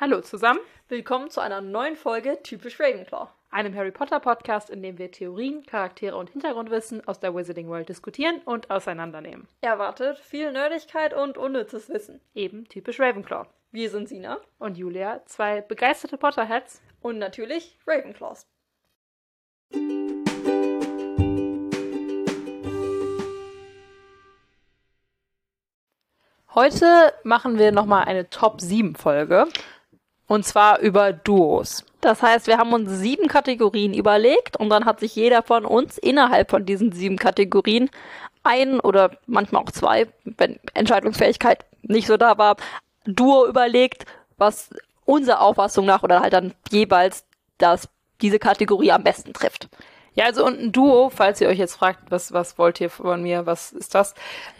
Hallo zusammen, Willkommen zu einer neuen Folge Typisch Ravenclaw. einem Harry Potter Podcast, in dem wir Theorien, Charaktere und Hintergrundwissen aus der Wizarding World diskutieren und auseinandernehmen. Erwartet viel Nerdigkeit und unnützes Wissen. Eben typisch Ravenclaw. Wir sind Sina Und Julia, zwei begeisterte Potterheads. und natürlich Ravenclaws. Heute machen wir nochmal eine Top 7 Folge. Und zwar über Duos. Das heißt, wir haben uns sieben Kategorien überlegt und dann hat sich jeder von uns innerhalb von diesen sieben Kategorien ein oder manchmal auch zwei, wenn Entscheidungsfähigkeit nicht so da war, Duo überlegt, was unserer Auffassung nach oder halt dann jeweils das diese Kategorie am besten trifft. Ja, also und ein Duo, falls ihr euch jetzt fragt, was, was wollt ihr von mir, was ist das?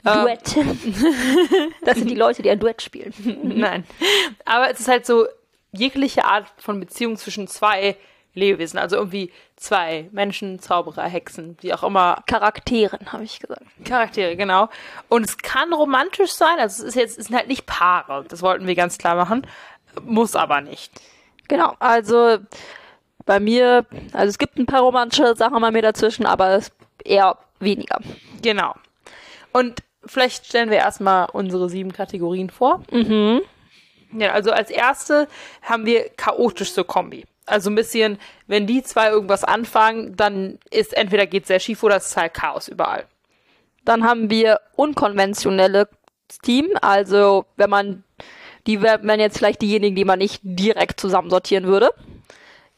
Ähm, Duett. das sind die Leute, die ein Duett spielen. Nein. Aber es ist halt so jegliche Art von Beziehung zwischen zwei Lebewesen. Also irgendwie zwei Menschen, Zauberer, Hexen, wie auch immer. Charakteren, habe ich gesagt. Charaktere, genau. Und es kann romantisch sein. Also es ist jetzt, es sind halt nicht Paare. Das wollten wir ganz klar machen. Muss aber nicht. Genau, also bei mir, also es gibt ein paar romantische Sachen bei mir dazwischen, aber es eher weniger. Genau. Und vielleicht stellen wir erstmal unsere sieben Kategorien vor. Mhm. Ja, also als erste haben wir chaotischste Kombi. Also ein bisschen, wenn die zwei irgendwas anfangen, dann ist entweder geht sehr schief oder es ist halt Chaos überall. Dann haben wir unkonventionelle Team, also wenn man, die wären jetzt vielleicht diejenigen, die man nicht direkt zusammensortieren würde.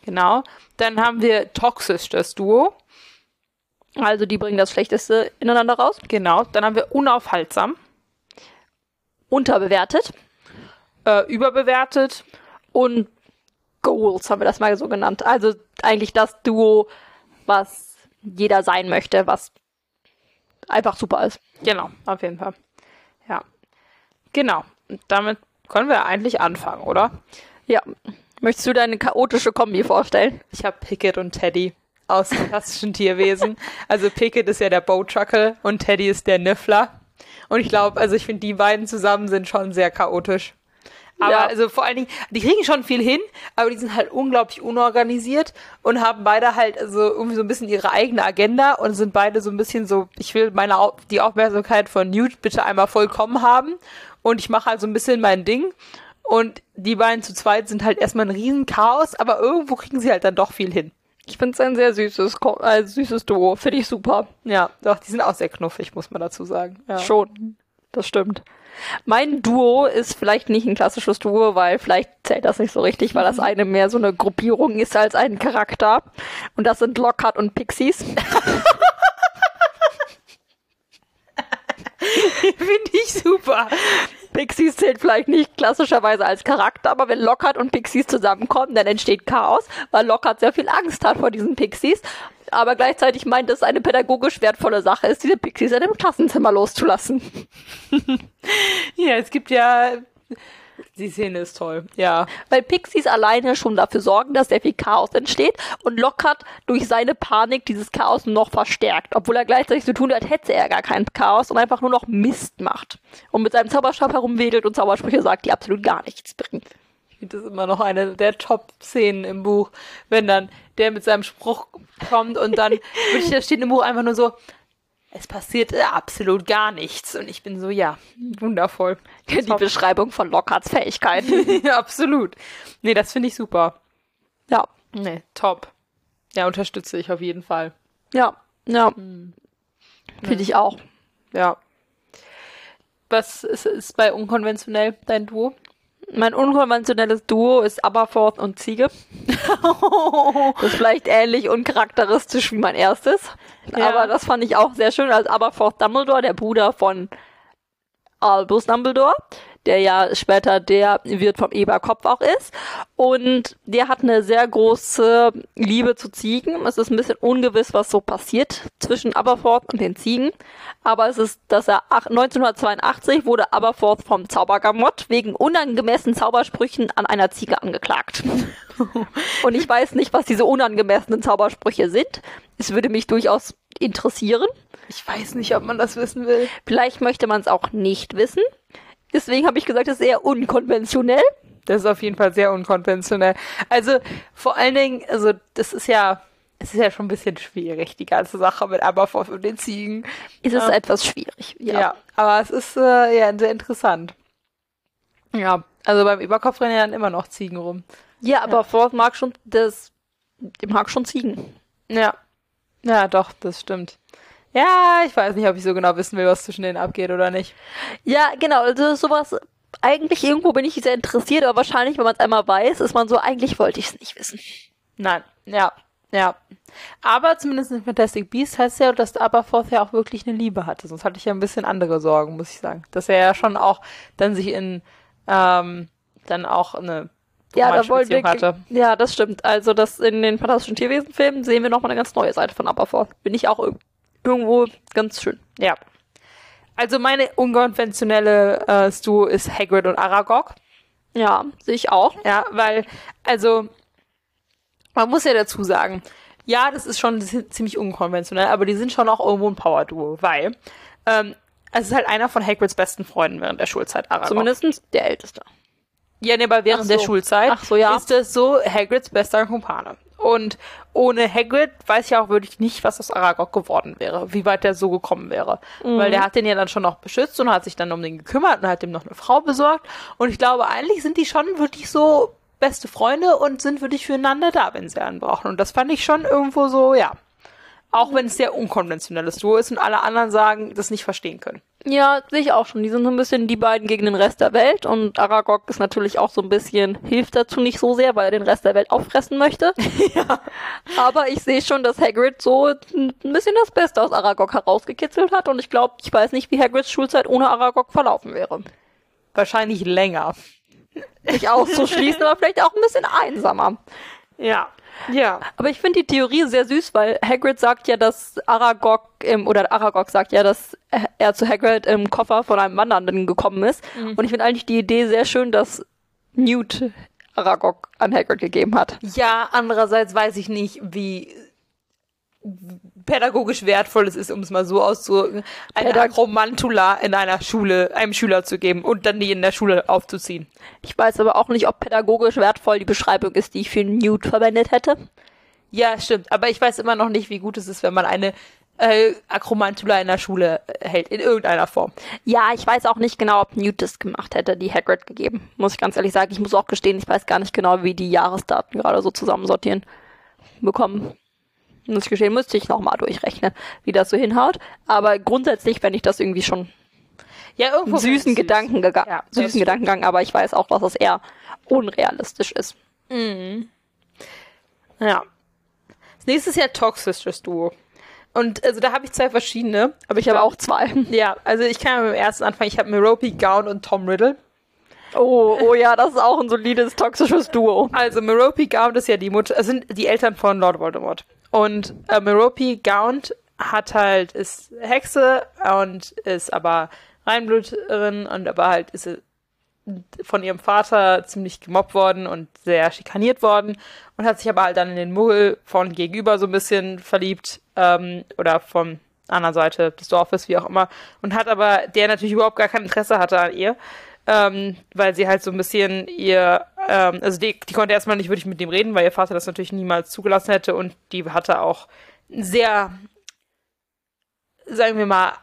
Genau. Dann haben wir toxisch das Duo. Also die bringen das Schlechteste ineinander raus. Genau. Dann haben wir unaufhaltsam, Unterbewertet. Äh, überbewertet. Und Goals haben wir das mal so genannt. Also eigentlich das Duo, was jeder sein möchte, was einfach super ist. Genau, auf jeden Fall. Ja. Genau. Und damit können wir eigentlich anfangen, oder? Ja. Möchtest du deine chaotische Kombi vorstellen? Ich habe Pickett und Teddy aus klassischen Tierwesen. Also Pickett ist ja der Bowtruckle und Teddy ist der Niffler. Und ich glaube, also ich finde, die beiden zusammen sind schon sehr chaotisch. Aber Ja. also vor allen Dingen, die kriegen schon viel hin, aber die sind halt unglaublich unorganisiert und haben beide halt also irgendwie so ein bisschen ihre eigene Agenda und sind beide so ein bisschen so, ich will meine die Aufmerksamkeit von Newt bitte einmal vollkommen haben und ich mache halt so ein bisschen mein Ding. Und die beiden zu zweit sind halt erstmal ein Riesenchaos, aber irgendwo kriegen sie halt dann doch viel hin. Ich finde es ein sehr süßes, äh, süßes Duo. Finde ich super. Ja, doch, die sind auch sehr knuffig, muss man dazu sagen. Ja. Schon. Das stimmt. Mein Duo ist vielleicht nicht ein klassisches Duo, weil vielleicht zählt das nicht so richtig, weil das eine mehr so eine Gruppierung ist als ein Charakter. Und das sind Lockhart und Pixies. Finde ich super. Pixies zählt vielleicht nicht klassischerweise als Charakter, aber wenn Lockhart und Pixies zusammenkommen, dann entsteht Chaos, weil Lockhart sehr viel Angst hat vor diesen Pixies, aber gleichzeitig meint, dass es eine pädagogisch wertvolle Sache ist, diese Pixies in dem Klassenzimmer loszulassen. Ja, es gibt ja. Die Szene ist toll. Ja. Weil Pixies alleine schon dafür sorgen, dass sehr viel Chaos entsteht und Lockhart durch seine Panik dieses Chaos noch verstärkt, obwohl er gleichzeitig so tun hat, hätte er gar kein Chaos und einfach nur noch Mist macht und mit seinem Zauberstab herumwedelt und Zaubersprüche sagt, die absolut gar nichts finde das immer noch eine der Top-Szenen im Buch, wenn dann der mit seinem Spruch kommt und dann wirklich, da steht im Buch einfach nur so, es passiert absolut gar nichts. Und ich bin so, ja, wundervoll. Die Beschreibung von Lockharts Fähigkeiten. ja, absolut. Nee, das finde ich super. Ja, Nee, top. Ja, unterstütze ich auf jeden Fall. ja, ja. Finde ich auch. Ja. Was ist, ist bei unkonventionell dein Duo? Mein unkonventionelles Duo ist Aberforth und Ziege. Das ist vielleicht ähnlich uncharakteristisch wie mein erstes. Ja. Aber das fand ich auch sehr schön als Aberforth Dumbledore, der Bruder von Albus Dumbledore, der ja später der Wirt vom Eberkopf auch ist. Und der hat eine sehr große Liebe zu Ziegen. Es ist ein bisschen ungewiss, was so passiert zwischen Aberforth und den Ziegen. Aber es ist, dass er ach- 1982 wurde Aberforth vom Zaubergamott wegen unangemessenen Zaubersprüchen an einer Ziege angeklagt. Und ich weiß nicht, was diese unangemessenen Zaubersprüche sind. Es würde mich durchaus interessieren. Ich weiß nicht, ob man das wissen will. Vielleicht möchte man es auch nicht wissen. Deswegen habe ich gesagt, es ist eher unkonventionell. Das ist auf jeden Fall sehr unkonventionell. Also vor allen Dingen, also das ist ja, es ist ja schon ein bisschen schwierig, die ganze Sache mit Aberforth und den Ziegen. Ist es Ja. etwas schwierig. Ja, Ja. aber es ist äh, ja sehr interessant. Ja, also beim Überkopf rennen ja dann immer noch Ziegen rum. Ja, aber Forth mag schon das, mag schon Ziegen. Ja. Ja, doch, das stimmt. Ja, ich weiß nicht, ob ich so genau wissen will, was zwischen denen abgeht oder nicht. Ja, genau, also sowas, eigentlich irgendwo bin ich sehr interessiert, aber wahrscheinlich, wenn man es einmal weiß, ist man so, eigentlich wollte ich es nicht wissen. Nein, ja, ja. Aber zumindest in Fantastic Beasts heißt ja, dass Aberforth ja auch wirklich eine Liebe hatte. Sonst hatte ich ja ein bisschen andere Sorgen, muss ich sagen. Dass er ja schon auch dann sich in, ähm, dann auch eine Ja, da wollen wir, hatte. ja, das stimmt. Also, das in den Fantastischen Tierwesen-Filmen sehen wir nochmal eine ganz neue Seite von Aberforth. Bin ich auch irgendwo ganz schön. Ja. Also meine unkonventionelle äh, Stu ist Hagrid und Aragog. Ja, sehe ich auch. Ja, weil, also, man muss ja dazu sagen, ja, das ist schon zi- ziemlich unkonventionell, aber die sind schon auch irgendwo ein Power-Duo, weil ähm, es ist halt einer von Hagrids besten Freunden während der Schulzeit, Aragog. Zumindest der Älteste. Ja, nee, aber während Ach der so. Schulzeit Ach so, ja. ist das so Hagrids bester Kumpane. Und ohne Hagrid weiß ich auch wirklich nicht, was aus Aragog geworden wäre, wie weit der so gekommen wäre. Mhm. Weil der hat den ja dann schon noch beschützt und hat sich dann um den gekümmert und hat ihm noch eine Frau besorgt. Und ich glaube, eigentlich sind die schon wirklich so beste Freunde und sind wirklich füreinander da, wenn sie einen brauchen. Und das fand ich schon irgendwo so, ja. Auch wenn es sehr unkonventionelles Duo ist und alle anderen sagen, das nicht verstehen können. Ja, sehe ich auch schon. Die sind so ein bisschen die beiden gegen den Rest der Welt und Aragog ist natürlich auch so ein bisschen, hilft dazu nicht so sehr, weil er den Rest der Welt auffressen möchte. Ja. Aber ich sehe schon, dass Hagrid so ein bisschen das Beste aus Aragog herausgekitzelt hat und ich glaube, ich weiß nicht, wie Hagrids Schulzeit ohne Aragog verlaufen wäre. Wahrscheinlich länger. Nicht auszuschließen, aber vielleicht auch ein bisschen einsamer. Ja. Ja. Aber ich finde die Theorie sehr süß, weil Hagrid sagt ja, dass Aragog im, oder Aragog sagt ja, dass er zu Hagrid im Koffer von einem Wandernden gekommen ist. Und ich finde eigentlich die Idee sehr schön, dass Newt Aragog an Hagrid gegeben hat. Ja, andererseits weiß ich nicht, wie pädagogisch wertvoll es ist, um es mal so auszudrücken, eine Pädag- Akromantula in einer Schule einem Schüler zu geben und dann die in der Schule aufzuziehen. Ich weiß aber auch nicht, ob pädagogisch wertvoll die Beschreibung ist, die ich für Newt verwendet hätte. Ja, stimmt. Aber ich weiß immer noch nicht, wie gut es ist, wenn man eine äh, Akromantula in der Schule äh, hält, in irgendeiner Form. Ja, ich weiß auch nicht genau, ob Newt das gemacht hätte, die Hagrid gegeben. Muss ich ganz ehrlich sagen. Ich muss auch gestehen, ich weiß gar nicht genau, wie die Jahresdaten gerade so zusammensortieren bekommen. Muss ich gestehen, müsste ich nochmal durchrechnen, wie das so hinhaut. Aber grundsätzlich fände ich das irgendwie schon Ja, irgendwo süßen süß. Gedanken gegangen, Ja, das süßen. Gedankengang, aber ich weiß auch, dass es eher unrealistisch ist. Ja. Das nächste ist ja Toxisches Duo. Und also da habe ich zwei verschiedene. Aber ich habe auch zwei. Ja, also ich kann ja mit dem ersten anfangen. Ich habe Merope Gown und Tom Riddle. Oh, oh ja, das ist auch ein solides toxisches Duo. Also Merope Gaunt ist ja die Mutter, sind die Eltern von Lord Voldemort. Und äh, Merope Gaunt hat halt, ist Hexe und ist aber Reinblüterin und aber halt ist von ihrem Vater ziemlich gemobbt worden und sehr schikaniert worden und hat sich aber halt dann in den Muggel von gegenüber so ein bisschen verliebt ähm, oder von anderen Seite des Dorfes, wie auch immer, und hat aber, der natürlich überhaupt gar kein Interesse hatte an ihr, ähm, weil sie halt so ein bisschen ihr, ähm, also die, die konnte erstmal nicht wirklich mit ihm reden, weil ihr Vater das natürlich niemals zugelassen hätte und die hatte auch ein sehr, sagen wir mal,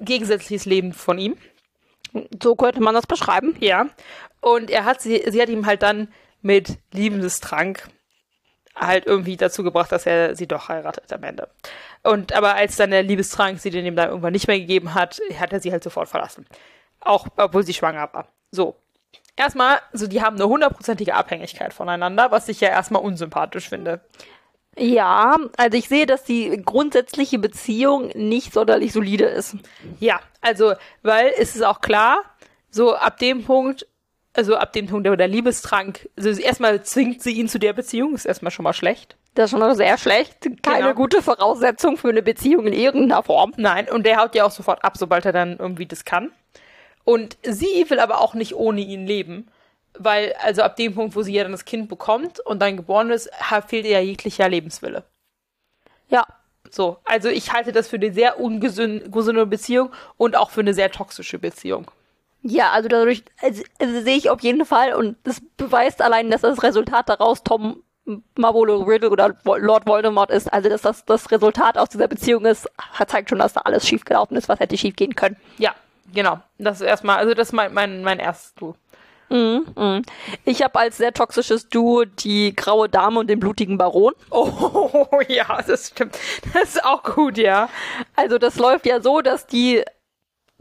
gegensätzliches Leben von ihm. So könnte man das beschreiben. Ja. Und er hat sie, sie hat ihm halt dann mit Liebestrank halt irgendwie dazu gebracht, dass er sie doch heiratet am Ende. Und aber als dann der Liebestrank sie den ihm dann irgendwann nicht mehr gegeben hat, hat er sie halt sofort verlassen. Auch obwohl sie schwanger war. So. Erstmal, so die haben eine hundertprozentige Abhängigkeit voneinander, was ich ja erstmal unsympathisch finde. Ja, also ich sehe, dass die grundsätzliche Beziehung nicht sonderlich solide ist. Ja, also, weil es ist auch klar, so ab dem Punkt, also ab dem Punkt, wo der Liebestrank, also erstmal zwingt sie ihn zu der Beziehung, ist erstmal schon mal schlecht. Das ist schon mal sehr schlecht. Keine Genau. gute Voraussetzung für eine Beziehung in irgendeiner Form. Nein, und der haut ja auch sofort ab, sobald er dann irgendwie das kann. Und sie will aber auch nicht ohne ihn leben, weil, also ab dem Punkt, wo sie ja dann das Kind bekommt und dann geboren ist, fehlt ihr ja jeglicher Lebenswille. Ja, So, also ich halte das für eine sehr ungesunde gesunde Beziehung und auch für eine sehr toxische Beziehung. Ja, also dadurch also, also sehe ich auf jeden Fall und das beweist allein, dass das Resultat daraus Tom Marvolo Riddle oder Lord Voldemort ist. Also dass das das Resultat aus dieser Beziehung ist, zeigt schon, dass da alles schief gelaufen ist, was hätte schief gehen können. Ja, genau. Das ist erstmal, also das ist mein, mein, mein erstes Duo. Mhm, mh. Ich habe als sehr toxisches Duo die graue Dame und den blutigen Baron. Oh ja, das stimmt. Das ist auch gut, ja. Also das läuft ja so, dass die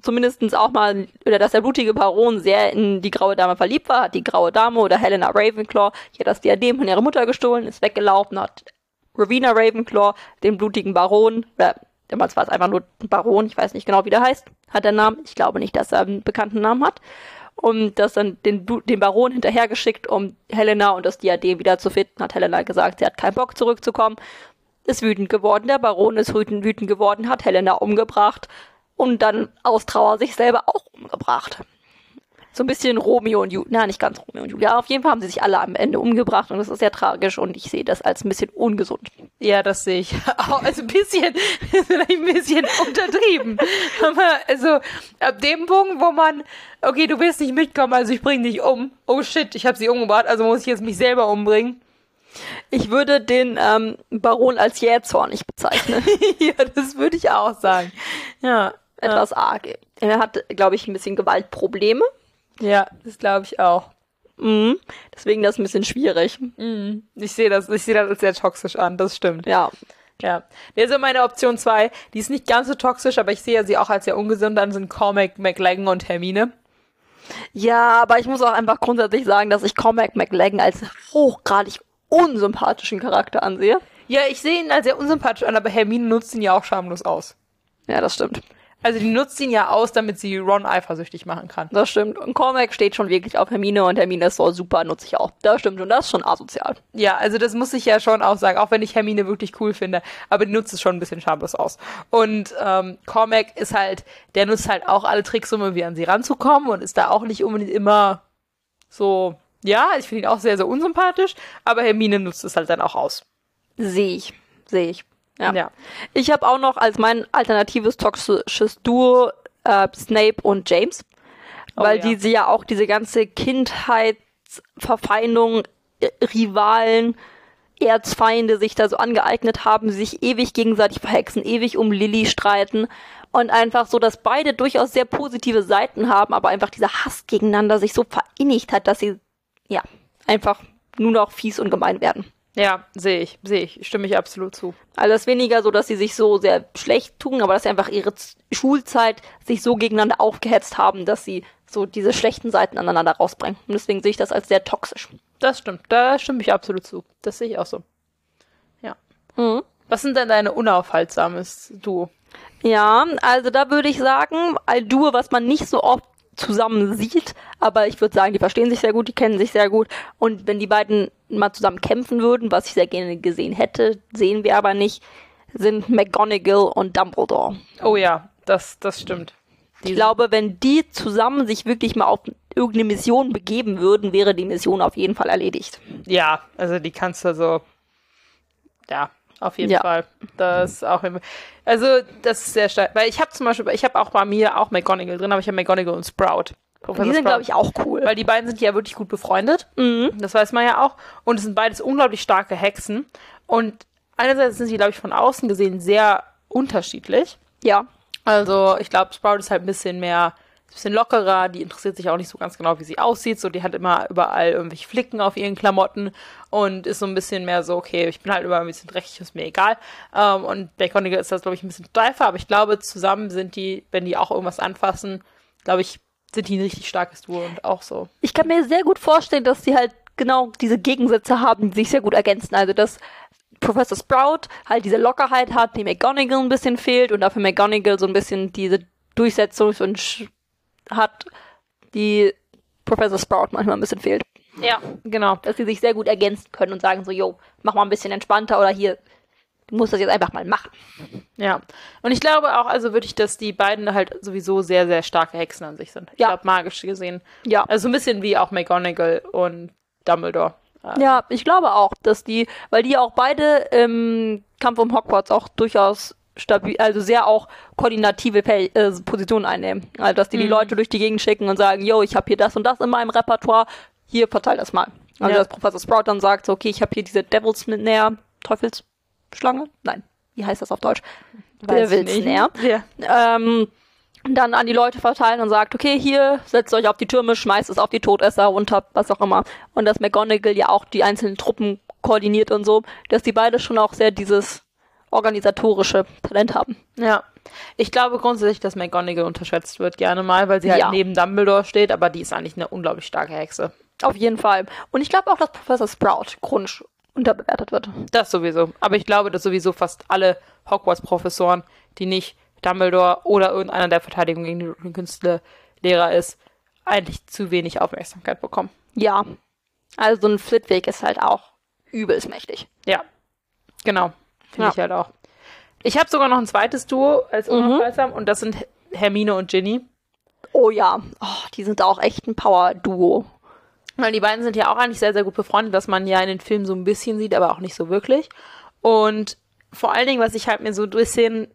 zumindestens auch mal, oder dass der blutige Baron sehr in die graue Dame verliebt war, hat die graue Dame oder Helena Ravenclaw, die hat das Diadem von ihrer Mutter gestohlen, ist weggelaufen, hat Rowena Ravenclaw den blutigen Baron, oder damals war es einfach nur ein Baron, ich weiß nicht genau, wie der heißt, hat der Namen, ich glaube nicht, dass er einen bekannten Namen hat, und das dann den, den Baron hinterhergeschickt, um Helena und das Diadem wieder zu finden, hat Helena gesagt, sie hat keinen Bock zurückzukommen, ist wütend geworden, der Baron ist wütend, wütend geworden, hat Helena umgebracht, und dann aus Trauer sich selber auch umgebracht. So ein bisschen Romeo und Julia, na nicht ganz Romeo und Julia, auf jeden Fall haben sie sich alle am Ende umgebracht und das ist sehr tragisch und ich sehe das als ein bisschen ungesund. Ja, das sehe ich. Also ein bisschen, vielleicht ein bisschen untertrieben. Aber also ab dem Punkt, wo man, okay, du willst nicht mitkommen, also ich bringe dich um. Oh shit, ich habe sie umgebracht, also muss ich jetzt mich selber umbringen. Ich würde den ähm, Baron als jähzornig bezeichnen. ja, das würde ich auch sagen. Ja, etwas arg. Er hat, glaube ich, ein bisschen Gewaltprobleme. Ja, das glaube ich auch. Mhm. Deswegen das ein bisschen schwierig. Mhm. Ich sehe das, ich sehe das als sehr toxisch an, das stimmt. Ja. Ja. Der ist meine Option 2. Die ist nicht ganz so toxisch, aber ich sehe sie auch als sehr ungesund an, sind Cormac, McLaggen und Hermine. Ja, aber ich muss auch einfach grundsätzlich sagen, dass ich Cormac McLaggen als hochgradig unsympathischen Charakter ansehe. Ja, ich sehe ihn als sehr unsympathisch an, aber Hermine nutzt ihn ja auch schamlos aus. Ja, das stimmt. Also die nutzt ihn ja aus, damit sie Ron eifersüchtig machen kann. Das stimmt. Und Cormac steht schon wirklich auf Hermine und Hermine ist so super, nutze ich auch. Das stimmt und das ist schon asozial. Ja, also das muss ich ja schon auch sagen, auch wenn ich Hermine wirklich cool finde, aber die nutzt es schon ein bisschen schamlos aus. Und ähm, Cormac ist halt, der nutzt halt auch alle Tricks, um irgendwie an sie ranzukommen und ist da auch nicht unbedingt immer so, ja, ich finde ihn auch sehr, sehr unsympathisch, aber Hermine nutzt es halt dann auch aus. Sehe ich, sehe ich. Ja. ja. Ich habe auch noch als mein alternatives toxisches Duo äh, Snape und James, oh, weil ja. diese ja auch diese ganze Kindheitsverfeindung, äh, Rivalen, Erzfeinde sich da so angeeignet haben, sich ewig gegenseitig verhexen, ewig um Lilly streiten und einfach so, dass beide durchaus sehr positive Seiten haben, aber einfach dieser Hass gegeneinander sich so verinnigt hat, dass sie ja einfach nur noch fies und gemein werden. Ja, sehe ich, sehe ich, stimme ich absolut zu. Also es ist weniger so, dass sie sich so sehr schlecht tun, aber dass sie einfach ihre Schulzeit sich so gegeneinander aufgehetzt haben, dass sie so diese schlechten Seiten aneinander rausbringen. Und deswegen sehe ich das als sehr toxisch. Das stimmt, da stimme ich absolut zu. Das sehe ich auch so. Ja. Mhm. Was sind denn deine unaufhaltsames Duo? Ja, also da würde ich sagen, ein Duo, was man nicht so oft zusammen sieht, aber ich würde sagen, die verstehen sich sehr gut, die kennen sich sehr gut und wenn die beiden mal zusammen kämpfen würden, was ich sehr gerne gesehen hätte, sehen wir aber nicht, sind McGonagall und Dumbledore. Oh ja, das, das stimmt. Ich glaube, wenn die zusammen sich wirklich mal auf irgendeine Mission begeben würden, wäre die Mission auf jeden Fall erledigt. Ja, also die kannst du so, ja, auf jeden ja. Fall. Das ist auch immer. Also, das ist sehr stark. Weil ich habe zum Beispiel, ich habe auch bei mir auch McGonagall drin, aber ich habe McGonagall und Sprout. Professor die sind, glaube ich, auch cool. Weil die beiden sind ja wirklich gut befreundet. Mhm. Das weiß man ja auch. Und es sind beides unglaublich starke Hexen. Und einerseits sind sie, glaube ich, von außen gesehen sehr unterschiedlich. Ja. Also, ich glaube, Sprout ist halt ein bisschen mehr bisschen lockerer, die interessiert sich auch nicht so ganz genau, wie sie aussieht. So, die hat immer überall irgendwelche Flicken auf ihren Klamotten und ist so ein bisschen mehr so, okay, ich bin halt immer ein bisschen dreckig, ist mir egal. Ähm, und Baconiger ist das, glaube ich, ein bisschen steifer, aber ich glaube, zusammen sind die, wenn die auch irgendwas anfassen, glaube ich, sind die ein richtig starkes Duo und auch so. Ich kann mir sehr gut vorstellen, dass die halt genau diese Gegensätze haben, die sich sehr gut ergänzen. Also, dass Professor Sprout halt diese Lockerheit hat, die McGonagall ein bisschen fehlt und dafür McGonagall so ein bisschen diese Durchsetzungs- und hat, die Professor Sprout manchmal ein bisschen fehlt. Ja, genau. Dass sie sich sehr gut ergänzen können und sagen so, yo, mach mal ein bisschen entspannter oder hier, du musst das jetzt einfach mal machen. Ja. Und ich glaube auch, also wirklich, dass die beiden halt sowieso sehr, sehr starke Hexen an sich sind. Ich ja. glaube, magisch gesehen. Ja. Also ein bisschen wie auch McGonagall und Dumbledore. Ja, ich glaube auch, dass die, weil die auch beide im Kampf um Hogwarts auch durchaus stabil, also sehr auch koordinative äh, Positionen einnehmen. Also dass die die Mhm. Leute durch die Gegend schicken und sagen, yo, ich habe hier das und das in meinem Repertoire, hier verteil das mal. Also Ja. dass Professor Sprout dann sagt, so, okay, ich habe hier diese Devil's Snare, Teufelsschlange? Nein, wie heißt das auf Deutsch? Weiß Devil's. Snare. Ja. Ähm, dann an die Leute verteilen und sagt, okay, hier, setzt euch auf die Türme, schmeißt es auf die Todesser runter, was auch immer. Und dass McGonagall ja auch die einzelnen Truppen koordiniert und so, dass die beide schon auch sehr dieses organisatorische Talent haben. Ja. Ich glaube grundsätzlich, dass McGonagall unterschätzt wird gerne mal, weil sie halt Ja. neben Dumbledore steht, aber die ist eigentlich eine unglaublich starke Hexe. Auf jeden Fall. Und ich glaube auch, dass Professor Sprout Grunsch unterbewertet wird. Das sowieso. Aber ich glaube, dass sowieso fast alle Hogwarts-Professoren, die nicht Dumbledore oder irgendeiner der Verteidigung gegen die Künste Lehrer ist, eigentlich zu wenig Aufmerksamkeit bekommen. Ja. Also so ein Flitwick ist halt auch übelst mächtig. Ja. Genau. Finde Ja. ich halt auch. Ich habe sogar noch ein zweites Duo als Mhm. unaufhaltsam und das sind Hermine und Ginny. Oh ja. Oh, die sind auch echt ein Power-Duo. Weil die beiden sind ja auch eigentlich sehr, sehr gut befreundet, was man ja in den Filmen so ein bisschen sieht, aber auch nicht so wirklich. Und vor allen Dingen, was ich halt mir so ein bisschen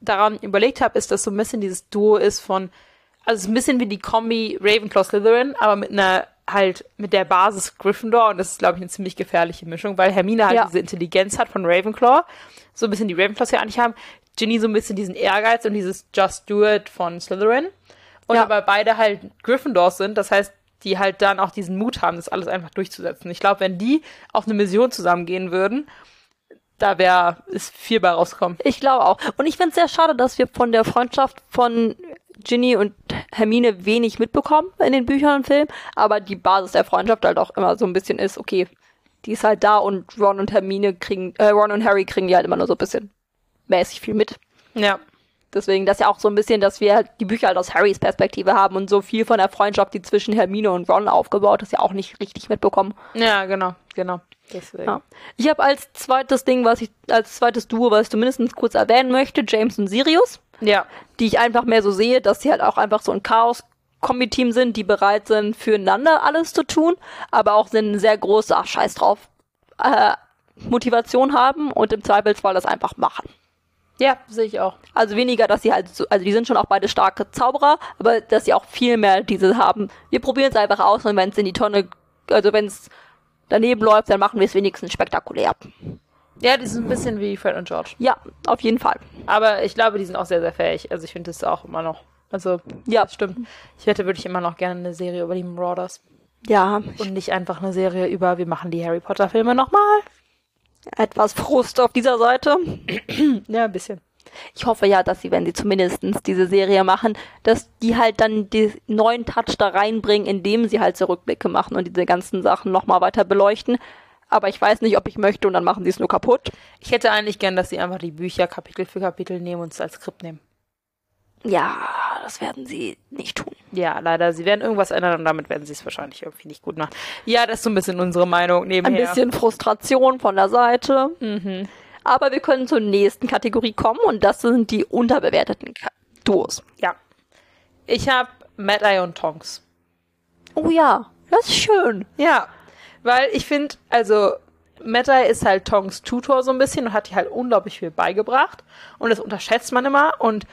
daran überlegt habe, ist, dass so ein bisschen dieses Duo ist von, also es ist ein bisschen wie die Kombi Ravenclaw Slytherin, aber mit einer halt mit der Basis Gryffindor und das ist, glaube ich, eine ziemlich gefährliche Mischung, weil Hermine halt Ja. diese Intelligenz hat von Ravenclaw, so ein bisschen die Ravenclaws ja eigentlich haben, Ginny so ein bisschen diesen Ehrgeiz und dieses Just Do It von Slytherin und Ja. aber beide halt Gryffindors sind, das heißt, die halt dann auch diesen Mut haben, das alles einfach durchzusetzen. Ich glaube, wenn die auf eine Mission zusammengehen würden, da wäre ist viel bei rauskommen. Ich glaube auch. Und ich finde es sehr schade, dass wir von der Freundschaft von Ginny und Hermine wenig mitbekommen in den Büchern und Filmen, aber die Basis der Freundschaft halt auch immer so ein bisschen ist, okay, die ist halt da und Ron und Hermine kriegen, äh, Ron und Harry kriegen die halt immer nur so ein bisschen mäßig viel mit. Ja. Deswegen das ja auch so ein bisschen, dass wir halt die Bücher halt aus Harrys Perspektive haben und so viel von der Freundschaft, die zwischen Hermine und Ron aufgebaut ist, ja auch nicht richtig mitbekommen. Ja, genau, genau. Deswegen. Ja. Ich habe als zweites Ding, was ich, als zweites Duo, was ich zumindest kurz erwähnen möchte, James und Sirius. Ja. die ich einfach mehr so sehe, dass sie halt auch einfach so ein Chaos-Kombi-Team sind, die bereit sind, füreinander alles zu tun, aber auch sind eine sehr große, ach, scheiß drauf, äh, Motivation haben und im Zweifelsfall das einfach machen. Ja, sehe ich auch. Also weniger, dass sie halt so, also die sind schon auch beide starke Zauberer, aber dass sie auch viel mehr diese haben. Wir probieren es einfach aus und wenn es in die Tonne, also wenn es daneben läuft, dann machen wir es wenigstens spektakulär. Ja, die sind ein bisschen wie Fred und George. Ja, auf jeden Fall. Aber ich glaube, die sind auch sehr, sehr fähig. Also ich finde das auch immer noch. Also, Ja, das stimmt. Ich hätte wirklich immer noch gerne eine Serie über die Marauders. ja, Und nicht einfach eine Serie über, wir machen die Harry Potter Filme nochmal. etwas Frust auf dieser Seite. Ja, ein bisschen. Ich hoffe ja, dass sie, wenn sie zumindestens diese Serie machen, dass die halt dann die neuen Touch da reinbringen, indem sie halt so Rückblicke machen und diese ganzen Sachen nochmal weiter beleuchten. Aber ich weiß nicht, ob ich möchte und dann machen sie es nur kaputt. Ich hätte eigentlich gern, dass sie einfach die Bücher Kapitel für Kapitel nehmen und es als Skript nehmen. Ja, das werden sie nicht tun. Ja, leider. Sie werden irgendwas ändern und damit werden sie es wahrscheinlich irgendwie nicht gut machen. Ja, das ist so ein bisschen unsere Meinung Ein nebenher. bisschen Frustration von der Seite. Mhm. Aber wir können zur nächsten Kategorie kommen und das sind die unterbewerteten Ka Duos. Ja. Ich habe Mad Eye und Tonks. Oh ja, das ist schön. Ja, weil ich finde, also Eye ist halt Tongs Tutor so ein bisschen und hat ihr halt unglaublich viel beigebracht. Und das unterschätzt man immer. Und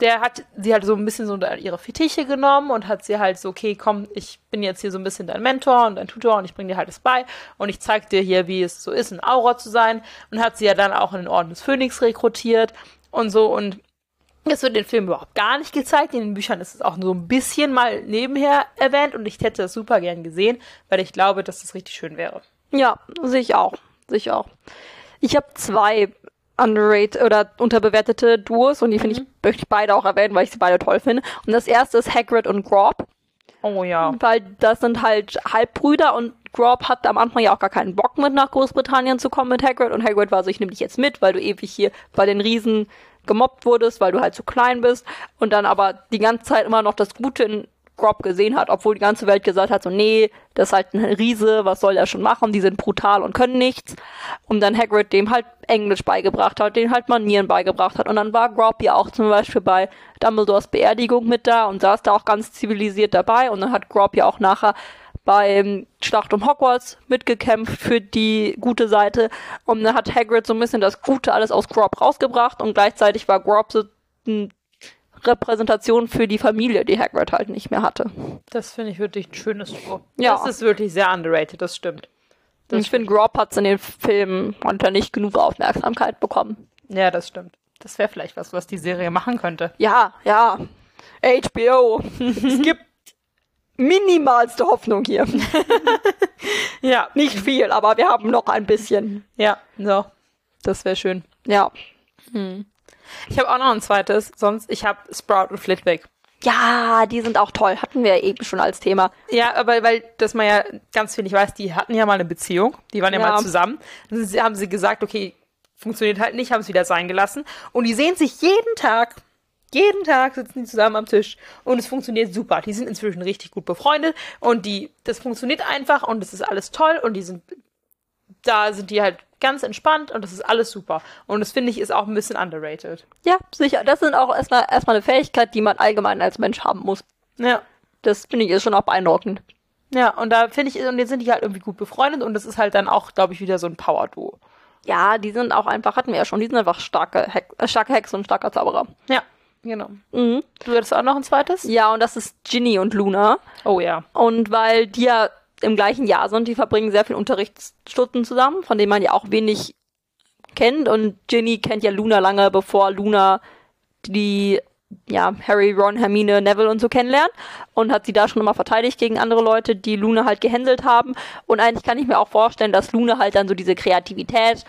der hat sie halt so ein bisschen so ihre Fittiche genommen und hat sie halt so, okay, komm, ich bin jetzt hier so ein bisschen dein Mentor und dein Tutor und ich bring dir halt das bei und ich zeig dir hier, wie es so ist, ein Aura zu sein und hat sie ja dann auch in den Orden des Phönix rekrutiert und so. Und es wird in den Filmen überhaupt gar nicht gezeigt. In den Büchern ist es auch so ein bisschen mal nebenher erwähnt und ich hätte das super gern gesehen, weil ich glaube, dass das richtig schön wäre. Ja, sehe ich auch. Sehe ich auch. Ich habe zwei underrated oder unterbewertete Duos und die finde ich, möchte ich beide auch erwähnen, weil ich sie beide toll finde. Und das erste ist Hagrid und Grob, Oh ja. weil das sind halt Halbbrüder und Grob hat am Anfang ja auch gar keinen Bock mit nach Großbritannien zu kommen mit Hagrid und Hagrid war so, ich nehme dich jetzt mit, weil du ewig hier bei den Riesen gemobbt wurdest, weil du halt zu klein bist und dann aber die ganze Zeit immer noch das Gute in Grob gesehen hat, obwohl die ganze Welt gesagt hat, so nee, das ist halt ein Riese, was soll der schon machen, die sind brutal und können nichts. Und dann Hagrid dem halt Englisch beigebracht hat, den halt Manieren beigebracht hat. Und dann war Grob ja auch zum Beispiel bei Dumbledores Beerdigung mit da und saß da auch ganz zivilisiert dabei. Und dann hat Grob ja auch nachher beim Schlacht um Hogwarts mitgekämpft für die gute Seite. Und dann hat Hagrid so ein bisschen das Gute alles aus Grob rausgebracht und gleichzeitig war Grob so eine Repräsentation für die Familie, die Hagrid halt nicht mehr hatte. Das finde ich wirklich ein schönes Spruch. Ja. Das ist wirklich sehr underrated, das stimmt. Das ich finde, Grob hat in den Filmen hat er nicht genug Aufmerksamkeit bekommen. Ja, das stimmt. Das wäre vielleicht was, was die Serie machen könnte. Ja, ja. HBO. es gibt minimalste Hoffnung hier. Ja, Nicht viel, aber wir haben noch ein bisschen. ja, so. Das wäre schön. Ja. Ich habe auch noch ein zweites, sonst ich habe Sprout und Flitwick. Ja, die sind auch toll. Hatten wir ja eben schon als Thema. Ja, aber weil das man ja ganz viel nicht weiß, die hatten ja mal eine Beziehung, die waren ja, Ja. mal zusammen. Dann sie- haben sie gesagt, okay, funktioniert halt nicht, haben es wieder sein gelassen. Und die sehen sich jeden Tag, jeden Tag sitzen die zusammen am Tisch und es funktioniert super. Die sind inzwischen richtig gut befreundet und die, das funktioniert einfach und es ist alles toll und die sind, da sind die halt ganz entspannt und das ist alles super. Und das finde ich ist auch ein bisschen underrated. Ja, sicher. Das sind auch erstmal erstmal eine Fähigkeit, die man allgemein als Mensch haben muss. Ja. Das finde ich ist schon auch beeindruckend. Ja, und da finde ich, und jetzt sind die halt irgendwie gut befreundet und das ist halt dann auch, glaube ich, wieder so ein Power-Duo. Ja, die sind auch einfach, hatten wir ja schon, die sind einfach starke, Hex, äh, starke Hexe und starker Zauberer. Ja, genau. Mhm. Du hattest auch noch ein zweites? Ja, und das ist Ginny und Luna. Oh ja. Und weil die ja im gleichen Jahr sind, die verbringen sehr viel Unterrichtsstunden zusammen, von denen man ja auch wenig kennt. Und Ginny kennt ja Luna lange, bevor Luna die ja, Harry, Ron, Hermine, Neville und so kennenlernt und hat sie da schon immer verteidigt gegen andere Leute, die Luna halt gehänselt haben. Und eigentlich kann ich mir auch vorstellen, dass Luna halt dann so diese Kreativität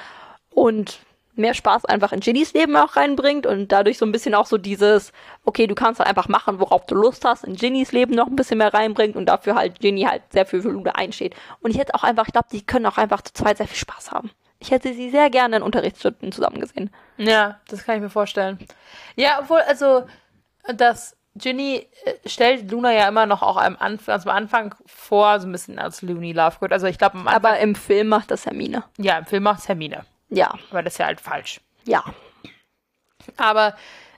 und mehr Spaß einfach in Ginnys Leben auch reinbringt und dadurch so ein bisschen auch so dieses, okay, du kannst halt einfach machen, worauf du Lust hast, in Ginnys Leben noch ein bisschen mehr reinbringt und dafür halt Ginny halt sehr viel für Luna einsteht. Und ich hätte auch einfach, ich glaube, die können auch einfach zu zweit sehr viel Spaß haben. Ich hätte sie sehr gerne in Unterrichtsstunden zusammen gesehen. Ja, das kann ich mir vorstellen. Ja, obwohl, also, das Ginny äh, stellt Luna ja immer noch auch am Anfang, also am Anfang vor, so ein bisschen als Looney Lovegood. Also ich glaube, Aber im Film macht das Hermine. ja, im Film macht Hermine. Ja, Aber das ist ja halt falsch. ja. Aber,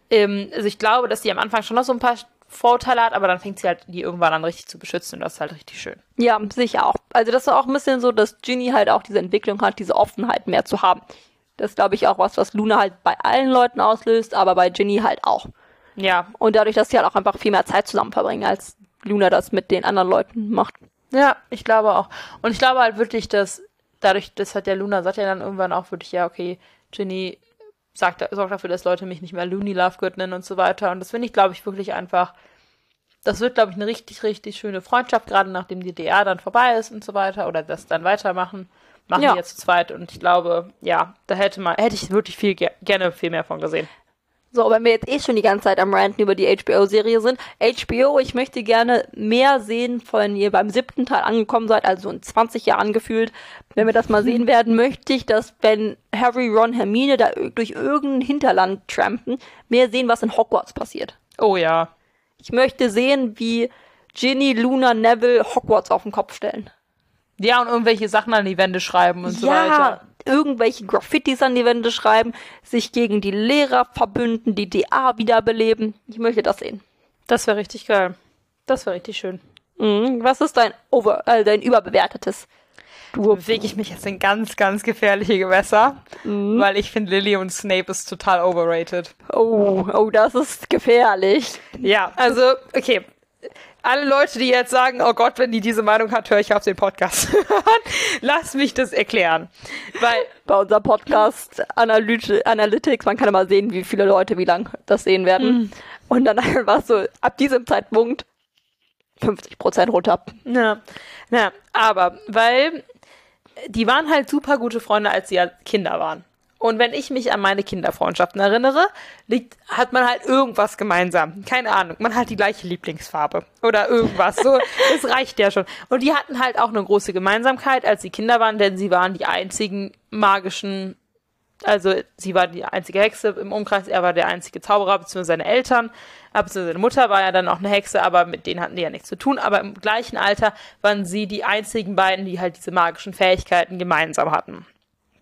ähm, also ich glaube, dass die am Anfang schon noch so ein paar Vorteile hat, aber dann fängt sie halt die irgendwann an richtig zu beschützen und das ist halt richtig schön. Ja, sicher auch. Also das ist auch ein bisschen so, dass Ginny halt auch diese Entwicklung hat, diese Offenheit mehr zu haben. Das ist, glaube ich, auch was, was Luna halt bei allen Leuten auslöst, aber bei Ginny halt auch. Ja, Und dadurch, dass sie halt auch einfach viel mehr Zeit zusammen verbringen, als Luna das mit den anderen Leuten macht. Ja, ich glaube auch. Und ich glaube halt wirklich, dass dadurch, das hat der Luna, sagt ja dann irgendwann auch wirklich, ja, okay, Ginny sagt, sorgt dafür, dass Leute mich nicht mehr Looney Lovegood nennen und so weiter. Und das finde ich, glaube ich, wirklich einfach, das wird, glaube ich, eine richtig, richtig schöne Freundschaft, gerade nachdem die DA dann vorbei ist und so weiter, oder das dann weitermachen. Machen Ja. die jetzt zu zweit und ich glaube, ja, da hätte man, hätte ich wirklich viel ge gerne viel mehr von gesehen. So, wenn wir jetzt eh schon die ganze Zeit am Ranten über die HBO-Serie sind. HBO, ich möchte gerne mehr sehen, von ihr beim siebten Teil angekommen seid, also in 20 Jahren gefühlt. Wenn wir das mal sehen werden, möchte ich, dass wenn Harry, Ron, Hermine da durch irgendein Hinterland trampen, mehr sehen, was in Hogwarts passiert. Oh ja. Ich möchte sehen, wie Ginny, Luna, Neville Hogwarts auf den Kopf stellen. Ja, und irgendwelche Sachen an die Wände schreiben und so weiter. Irgendwelche Graffitis an die Wände schreiben, sich gegen die Lehrer verbünden, die DA wiederbeleben. Ich möchte das sehen. Das wäre richtig geil. Das wäre richtig schön. Mhm. Was ist dein Over, äh, dein überbewertetes? Du, bewege ich mich jetzt in ganz, ganz gefährliche Gewässer, weil ich finde, Lily und Snape ist total overrated. oh, oh, das ist gefährlich. Ja, also, okay. Alle Leute, die jetzt sagen, oh Gott, wenn die diese Meinung hat, höre ich auf den Podcast. Lass mich das erklären. Weil, Bei unserem Podcast Analyt Analytics, man kann immer sehen, wie viele Leute wie lang das sehen werden. Und dann einfach so, ab diesem Zeitpunkt 50 Prozent runter. na, na, aber, weil die waren halt super gute Freunde, als sie ja Kinder waren. Und wenn ich mich an meine Kinderfreundschaften erinnere, liegt, hat man halt irgendwas gemeinsam. Keine Ahnung. Man hat die gleiche Lieblingsfarbe. Oder irgendwas. So, das reicht ja schon. Und die hatten halt auch eine große Gemeinsamkeit, als sie Kinder waren, denn sie waren die einzigen magischen, also sie war die einzige Hexe im Umkreis, er war der einzige Zauberer, beziehungsweise seine Eltern, äh, beziehungsweise seine Mutter war ja dann auch eine Hexe, aber mit denen hatten die ja nichts zu tun. Aber im gleichen Alter waren sie die einzigen beiden, die halt diese magischen Fähigkeiten gemeinsam hatten.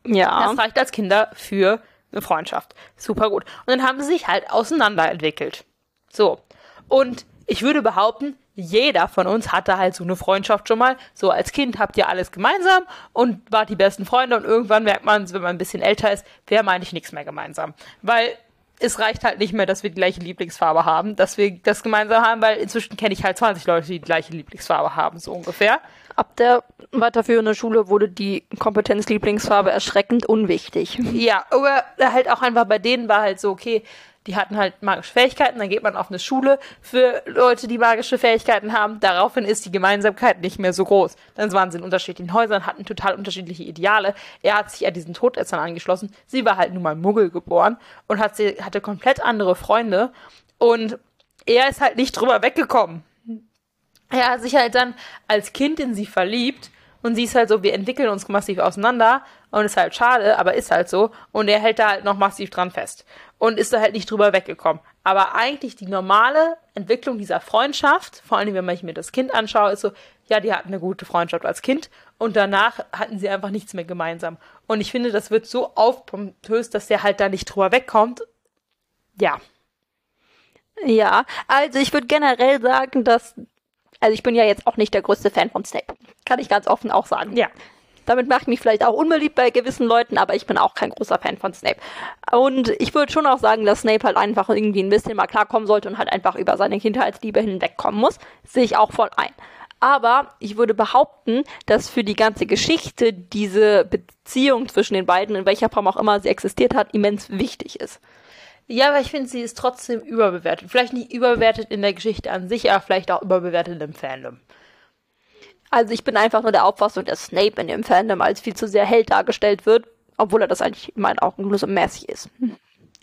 Ja. Das reicht als Kinder für eine Freundschaft. Super gut. Und dann haben sie sich halt auseinanderentwickelt. So. Und ich würde behaupten, jeder von uns hatte halt so eine Freundschaft schon mal. So als Kind habt ihr alles gemeinsam und wart die besten Freunde und irgendwann merkt man, wenn man ein bisschen älter ist, wer meine ich nichts mehr gemeinsam. Weil es reicht halt nicht mehr, dass wir die gleiche Lieblingsfarbe haben, dass wir das gemeinsam haben, weil inzwischen kenne ich halt 20 Leute, die die gleiche Lieblingsfarbe haben, so ungefähr. Ab der weiterführenden Schule wurde die Kompetenz-Lieblingsfarbe erschreckend unwichtig. Ja, aber halt auch einfach bei denen war halt so, okay, die hatten halt magische Fähigkeiten, dann geht man auf eine Schule für Leute, die magische Fähigkeiten haben. Daraufhin ist die Gemeinsamkeit nicht mehr so groß. Dann waren sie in unterschiedlichen Häusern, hatten total unterschiedliche Ideale. Er hat sich ja diesen Todessern angeschlossen. Sie war halt nun mal Muggel geboren und hat sie, hatte komplett andere Freunde. Und er ist halt nicht drüber weggekommen. Er hat sich halt dann als Kind in sie verliebt und sie ist halt so, wir entwickeln uns massiv auseinander und ist halt schade, aber ist halt so. Und er hält da halt noch massiv dran fest und ist da halt nicht drüber weggekommen. Aber eigentlich die normale Entwicklung dieser Freundschaft, vor allem wenn ich mir das Kind anschaue, ist so, ja, die hatten eine gute Freundschaft als Kind und danach hatten sie einfach nichts mehr gemeinsam. Und ich finde, das wird so aufpompös, dass der halt da nicht drüber wegkommt. Ja. Ja, also ich würde generell sagen, dass also ich bin ja jetzt auch nicht der größte Fan von Snape. Kann ich ganz offen auch sagen. Ja. Damit mache ich mich vielleicht auch unbeliebt bei gewissen Leuten, aber ich bin auch kein großer Fan von Snape. Und ich würde schon auch sagen, dass Snape halt einfach irgendwie ein bisschen mal klarkommen sollte und halt einfach über seine Kindheitsliebe hinwegkommen muss. Sehe ich auch voll ein. Aber ich würde behaupten, dass für die ganze Geschichte diese Beziehung zwischen den beiden, in welcher Form auch immer sie existiert hat, immens wichtig ist. Ja, aber ich finde, sie ist trotzdem überbewertet. Vielleicht nicht überbewertet in der Geschichte an sich, aber vielleicht auch überbewertet im Fandom. Also ich bin einfach nur der Auffassung, dass Snape in dem Fandom als viel zu sehr Held dargestellt wird, obwohl er das eigentlich in meinen Augen nur so mäßig ist.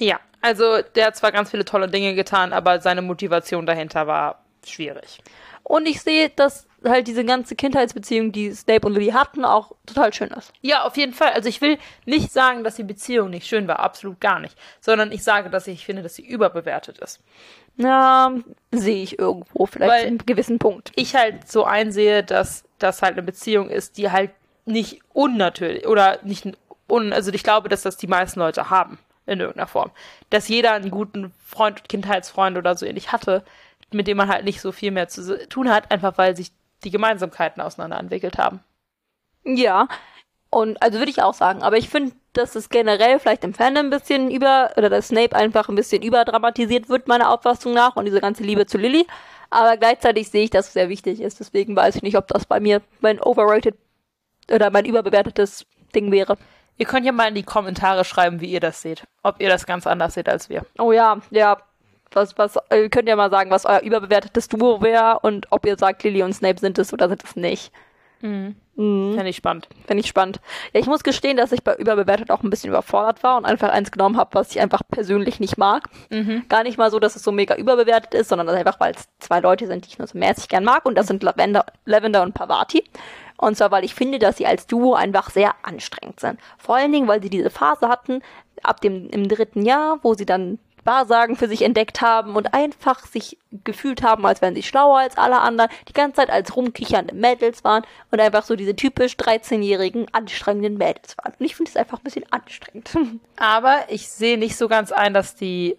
Ja, also der hat zwar ganz viele tolle Dinge getan, aber seine Motivation dahinter war schwierig. Und ich sehe, dass halt diese ganze Kindheitsbeziehung, die Snape und Lily hatten, auch total schön ist. Ja, auf jeden Fall. Also ich will nicht sagen, dass die Beziehung nicht schön war, absolut gar nicht, sondern ich sage, dass ich finde, dass sie überbewertet ist. Ja, sehe ich irgendwo vielleicht Weil einen gewissen Punkt. Ich halt so einsehe, dass das halt eine Beziehung ist, die halt nicht unnatürlich oder nicht un, also ich glaube, dass das die meisten Leute haben in irgendeiner Form, dass jeder einen guten Freund, Kindheitsfreund oder so ähnlich hatte, mit dem man halt nicht so viel mehr zu tun hat, einfach weil sich die Gemeinsamkeiten auseinander entwickelt haben. Ja, und also würde ich auch sagen, aber ich finde, dass es generell vielleicht im Fandom ein bisschen über, oder dass Snape einfach ein bisschen überdramatisiert wird, meiner Auffassung nach, und diese ganze Liebe zu Lily. Aber gleichzeitig sehe ich, dass es sehr wichtig ist. Deswegen weiß ich nicht, ob das bei mir mein overrated oder mein überbewertetes Ding wäre. Ihr könnt ja mal in die Kommentare schreiben, wie ihr das seht. Ob ihr das ganz anders seht als wir. Oh ja, ja. Was, was, ihr könnt ja mal sagen, was euer überbewertetes Duo wäre und ob ihr sagt, Lily und Snape sind es oder sind es nicht. Mhm. Mhm. Fände ich spannend. Finde ich spannend. Ja, ich muss gestehen, dass ich bei überbewertet auch ein bisschen überfordert war und einfach eins genommen habe, was ich einfach persönlich nicht mag. Mhm. Gar nicht mal so, dass es so mega überbewertet ist, sondern einfach, weil es zwei Leute sind, die ich nur so mäßig gern mag und das sind Lavender, Lavender und Pavati. Und zwar, weil ich finde, dass sie als Duo einfach sehr anstrengend sind. Vor allen Dingen, weil sie diese Phase hatten, ab dem im dritten Jahr, wo sie dann Wahrsagen für sich entdeckt haben und einfach sich gefühlt haben, als wären sie schlauer als alle anderen, die ganze Zeit als rumkichernde Mädels waren und einfach so diese typisch 13-jährigen anstrengenden Mädels waren. Und ich finde es einfach ein bisschen anstrengend. Aber ich sehe nicht so ganz ein, dass die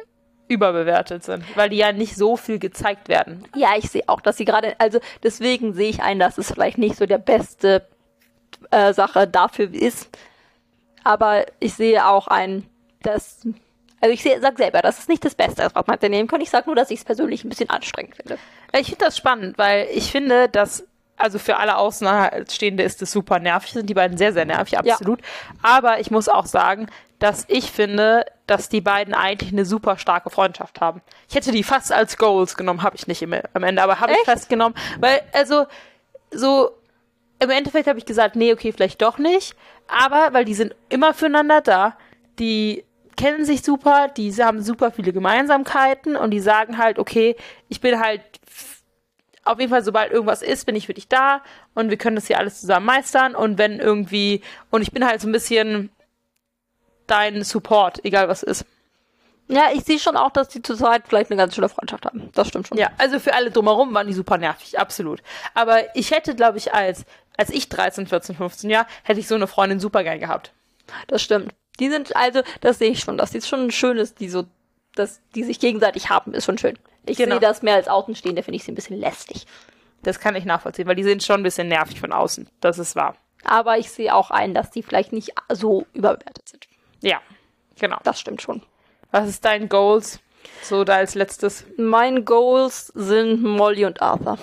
überbewertet sind, weil die ja nicht so viel gezeigt werden. Ja, ich sehe auch, dass sie gerade, also deswegen sehe ich ein, dass es vielleicht nicht so der beste äh, Sache dafür ist. Aber ich sehe auch ein, dass also ich sag selber, das ist nicht das Beste, was man hätte nehmen können. Ich sag nur, dass ich es persönlich ein bisschen anstrengend finde. Ich finde das spannend, weil ich finde, dass also für alle Außenstehende ist es super nervig, sind die beiden sehr, sehr nervig, absolut. Ja. Aber ich muss auch sagen, dass ich finde, dass die beiden eigentlich eine super starke Freundschaft haben. Ich hätte die fast als Goals genommen, habe ich nicht im, am Ende, aber habe ich festgenommen, weil also so im Endeffekt habe ich gesagt, nee, okay, vielleicht doch nicht, aber weil die sind immer füreinander da, die kennen sich super, die haben super viele Gemeinsamkeiten und die sagen halt, okay, ich bin halt auf jeden Fall, sobald irgendwas ist, bin ich für dich da und wir können das hier alles zusammen meistern und wenn irgendwie, und ich bin halt so ein bisschen dein Support, egal was ist. Ja, ich sehe schon auch, dass die zurzeit vielleicht eine ganz schöne Freundschaft haben. Das stimmt schon. Ja, also für alle drumherum waren die super nervig, absolut. Aber ich hätte, glaube ich, als, als ich 13, 14, 15 Jahre, hätte ich so eine Freundin super gern gehabt. Das stimmt. Die sind, also, das sehe ich schon, dass die schon schön ist, die so, dass die sich gegenseitig haben, ist schon schön. Ich Genau. sehe das mehr als Außenstehende, finde ich sie ein bisschen lästig. Das kann ich nachvollziehen, weil die sind schon ein bisschen nervig von außen. Das ist wahr. Aber ich sehe auch ein, dass die vielleicht nicht so überbewertet sind. Ja, genau. Das stimmt schon. Was ist dein Goals? So da als letztes. Mein Goals sind Molly und Arthur.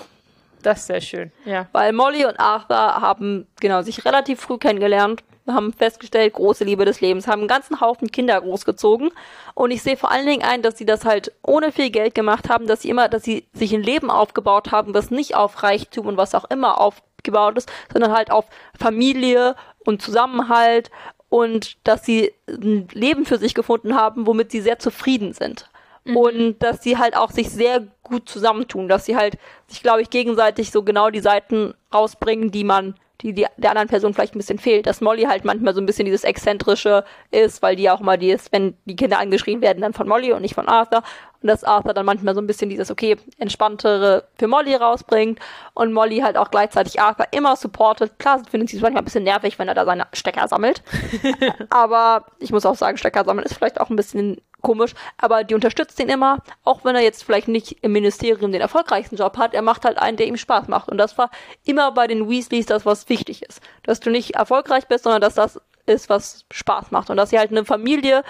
Das ist sehr schön. Ja. Weil Molly und Arthur haben genau sich relativ früh kennengelernt, haben festgestellt, große Liebe des Lebens, haben einen ganzen Haufen Kinder großgezogen. Und ich sehe vor allen Dingen ein, dass sie das halt ohne viel Geld gemacht haben, dass sie immer, dass sie sich ein Leben aufgebaut haben, was nicht auf Reichtum und was auch immer aufgebaut ist, sondern halt auf Familie und Zusammenhalt und dass sie ein Leben für sich gefunden haben, womit sie sehr zufrieden sind. Und dass sie halt auch sich sehr gut zusammentun, dass sie halt sich, glaube ich, gegenseitig so genau die Seiten rausbringen, die man, die, die der anderen Person vielleicht ein bisschen fehlt. Dass Molly halt manchmal so ein bisschen dieses Exzentrische ist, weil die auch mal die ist, wenn die Kinder angeschrien werden, dann von Molly und nicht von Arthur. Und dass Arthur dann manchmal so ein bisschen dieses, okay, entspanntere für Molly rausbringt und Molly halt auch gleichzeitig Arthur immer supportet. Klar, findet sie es manchmal ein bisschen nervig, wenn er da seine Stecker sammelt. aber ich muss auch sagen, Stecker sammeln ist vielleicht auch ein bisschen komisch, aber die unterstützt ihn immer, auch wenn er jetzt vielleicht nicht im Ministerium den erfolgreichsten Job hat, er macht halt einen, der ihm Spaß macht. Und das war immer bei den Weasleys das, was wichtig ist. Dass du nicht erfolgreich bist, sondern dass das ist, was Spaß macht. Und dass sie halt eine Familie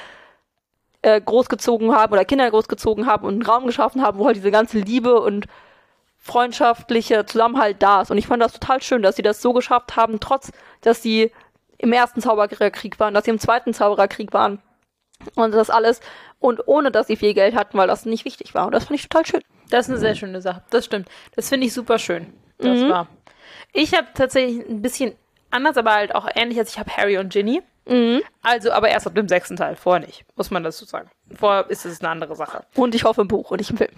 äh, großgezogen haben oder Kinder großgezogen haben und einen Raum geschaffen haben, wo halt diese ganze Liebe und freundschaftliche Zusammenhalt da ist. Und ich fand das total schön, dass sie das so geschafft haben, trotz, dass sie im ersten Zaubererkrieg waren, dass sie im zweiten Zaubererkrieg waren und das alles und ohne, dass sie viel Geld hatten, weil das nicht wichtig war. Und das fand ich total schön. Das ist eine sehr schöne Sache. Das stimmt. Das finde ich super schön. Das Mhm. war. Ich habe tatsächlich ein bisschen anders, aber halt auch ähnlich als ich habe Harry und Ginny. Mhm. Also, aber erst ab dem sechsten Teil. Vorher nicht, muss man dazu sagen. Vorher ist es eine andere Sache. Und ich hoffe im Buch und nicht im Film.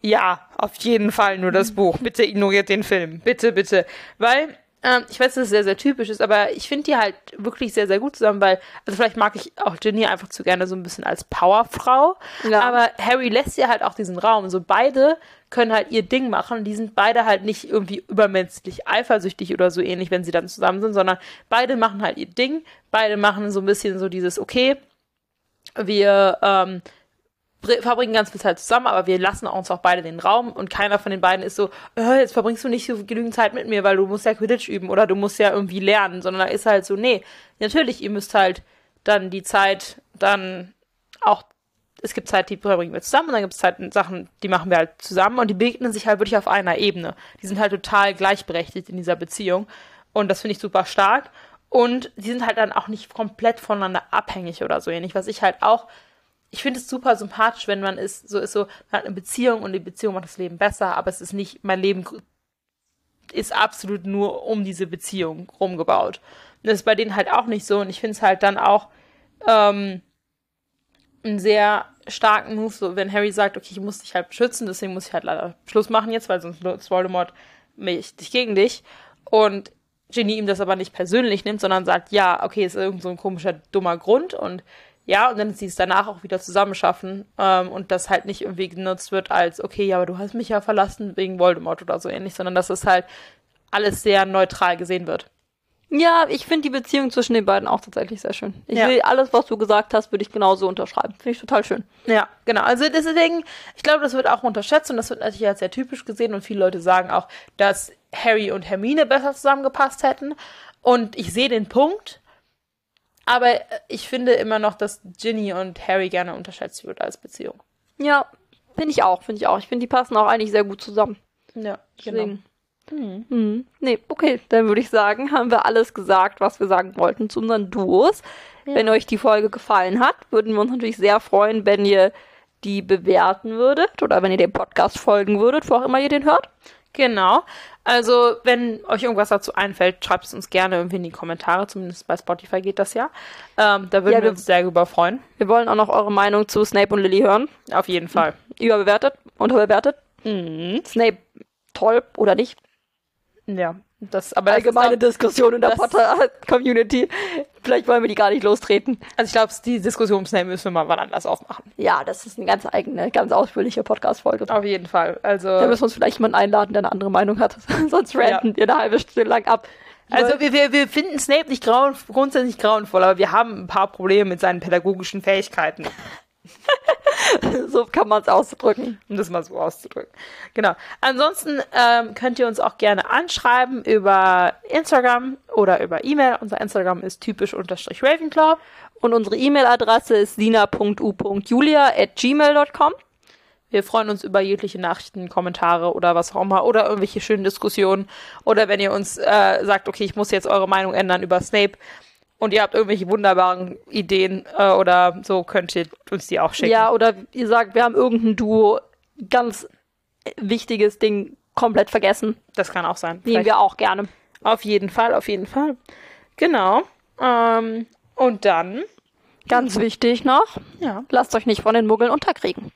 Ja, auf jeden Fall nur das Buch. Bitte ignoriert den Film. Bitte, bitte. Weil, ähm, ich weiß, dass es sehr, sehr typisch ist, aber ich finde die halt wirklich sehr, sehr gut zusammen, weil, also vielleicht mag ich auch Ginny einfach zu gerne so ein bisschen als Powerfrau. Ja. Aber Harry lässt ihr halt auch diesen Raum. So beide können halt ihr Ding machen. Die sind beide halt nicht irgendwie übermenschlich eifersüchtig oder so ähnlich, wenn sie dann zusammen sind, sondern beide machen halt ihr Ding. Beide machen so ein bisschen so dieses, okay, wir ähm, verbringen ganz viel Zeit zusammen, aber wir lassen uns auch beide den Raum und keiner von den beiden ist so, äh, jetzt verbringst du nicht so genügend Zeit mit mir, weil du musst ja Quidditch üben oder du musst ja irgendwie lernen, sondern da ist halt so, nee, natürlich, ihr müsst halt dann die Zeit dann auch, es gibt Zeit, die verbringen wir zusammen und dann gibt es Zeit, Sachen, die machen wir halt zusammen und die begegnen sich halt wirklich auf einer Ebene. Die sind halt total gleichberechtigt in dieser Beziehung und das finde ich super stark und die sind halt dann auch nicht komplett voneinander abhängig oder so ähnlich, was ich halt auch ich finde es super sympathisch, wenn man ist, so ist so, man hat eine Beziehung und die Beziehung macht das Leben besser, aber es ist nicht, mein Leben ist absolut nur um diese Beziehung rumgebaut. Und das ist bei denen halt auch nicht so und ich finde es halt dann auch ähm, einen sehr starken Move, so wenn Harry sagt, okay, ich muss dich halt beschützen, deswegen muss ich halt leider Schluss machen jetzt, weil sonst nutzt Voldemort mich dich gegen dich. Und Ginny ihm das aber nicht persönlich nimmt, sondern sagt, ja, okay, ist irgend so ein komischer, dummer Grund und ja, und dann sie es danach auch wieder zusammenschaffen ähm, und das halt nicht irgendwie genutzt wird als, okay, ja, aber du hast mich ja verlassen wegen Voldemort oder so ähnlich, sondern dass es halt alles sehr neutral gesehen wird. Ja, ich finde die Beziehung zwischen den beiden auch tatsächlich sehr schön. Ich Ja. will alles, was du gesagt hast, würde ich genauso unterschreiben. Finde ich total schön. Ja, genau. Also deswegen, ich glaube, das wird auch unterschätzt und das wird natürlich als sehr typisch gesehen und viele Leute sagen auch, dass Harry und Hermine besser zusammengepasst hätten. Und ich sehe den Punkt, aber ich finde immer noch, dass Ginny und Harry gerne unterschätzt wird als Beziehung. Ja, finde ich auch, finde ich auch. Ich finde, die passen auch eigentlich sehr gut zusammen. Ja, Deswegen. Mhm. Nee, okay, dann würde ich sagen, haben wir alles gesagt, was wir sagen wollten zu unseren Duos. Wenn euch die Folge gefallen hat, würden wir uns natürlich sehr freuen, wenn ihr die bewerten würdet oder wenn ihr dem Podcast folgen würdet, wo auch immer ihr den hört. Genau. Also, wenn euch irgendwas dazu einfällt, schreibt es uns gerne irgendwie in die Kommentare. Zumindest bei Spotify geht das ja. Ähm, da würden Ja, wir wir- uns sehr darüber freuen. Wir wollen auch noch eure Meinung zu Snape und Lily hören. Auf jeden Fall. Überbewertet, unterbewertet. Mhm. Snape toll oder nicht? Ja. Das, aber das Allgemeine auch- Diskussion in der das- Potter-Community. Vielleicht wollen wir die gar nicht lostreten. Also ich glaube, die Diskussion um Snape müssen wir mal wann anders aufmachen. Ja, das ist eine ganz eigene, ganz ausführliche Podcast-Folge. Auf jeden Fall. Also, Da müssen wir uns vielleicht jemanden einladen, der eine andere Meinung hat. Sonst ranten wir eine halbe Stunde lang ab. also wir, wir, wir finden Snape nicht grauen, grundsätzlich grauenvoll, aber wir haben ein paar Probleme mit seinen pädagogischen Fähigkeiten. so kann man es ausdrücken. um das mal so auszudrücken. Genau. Ansonsten ähm, könnt ihr uns auch gerne anschreiben über Instagram oder über E-Mail. Unser Instagram ist typisch unterstrich Ravenclaw. Und unsere E-Mail-Adresse ist sina.u.julia at gmail.com. Wir freuen uns über jegliche Nachrichten, Kommentare oder was auch immer oder irgendwelche schönen Diskussionen. Oder wenn ihr uns äh, sagt, okay, ich muss jetzt eure Meinung ändern über Snape und ihr habt irgendwelche wunderbaren Ideen äh, oder so, könnt ihr uns die auch schicken. Ja, oder ihr sagt, wir haben irgendein Duo ganz wichtiges Ding komplett vergessen. Das kann auch sein. Nehmen wir auch gerne. Auf jeden Fall, auf jeden Fall. Genau. Ähm, und dann, Ganz wichtig noch, ja, lasst euch nicht von den Muggeln unterkriegen.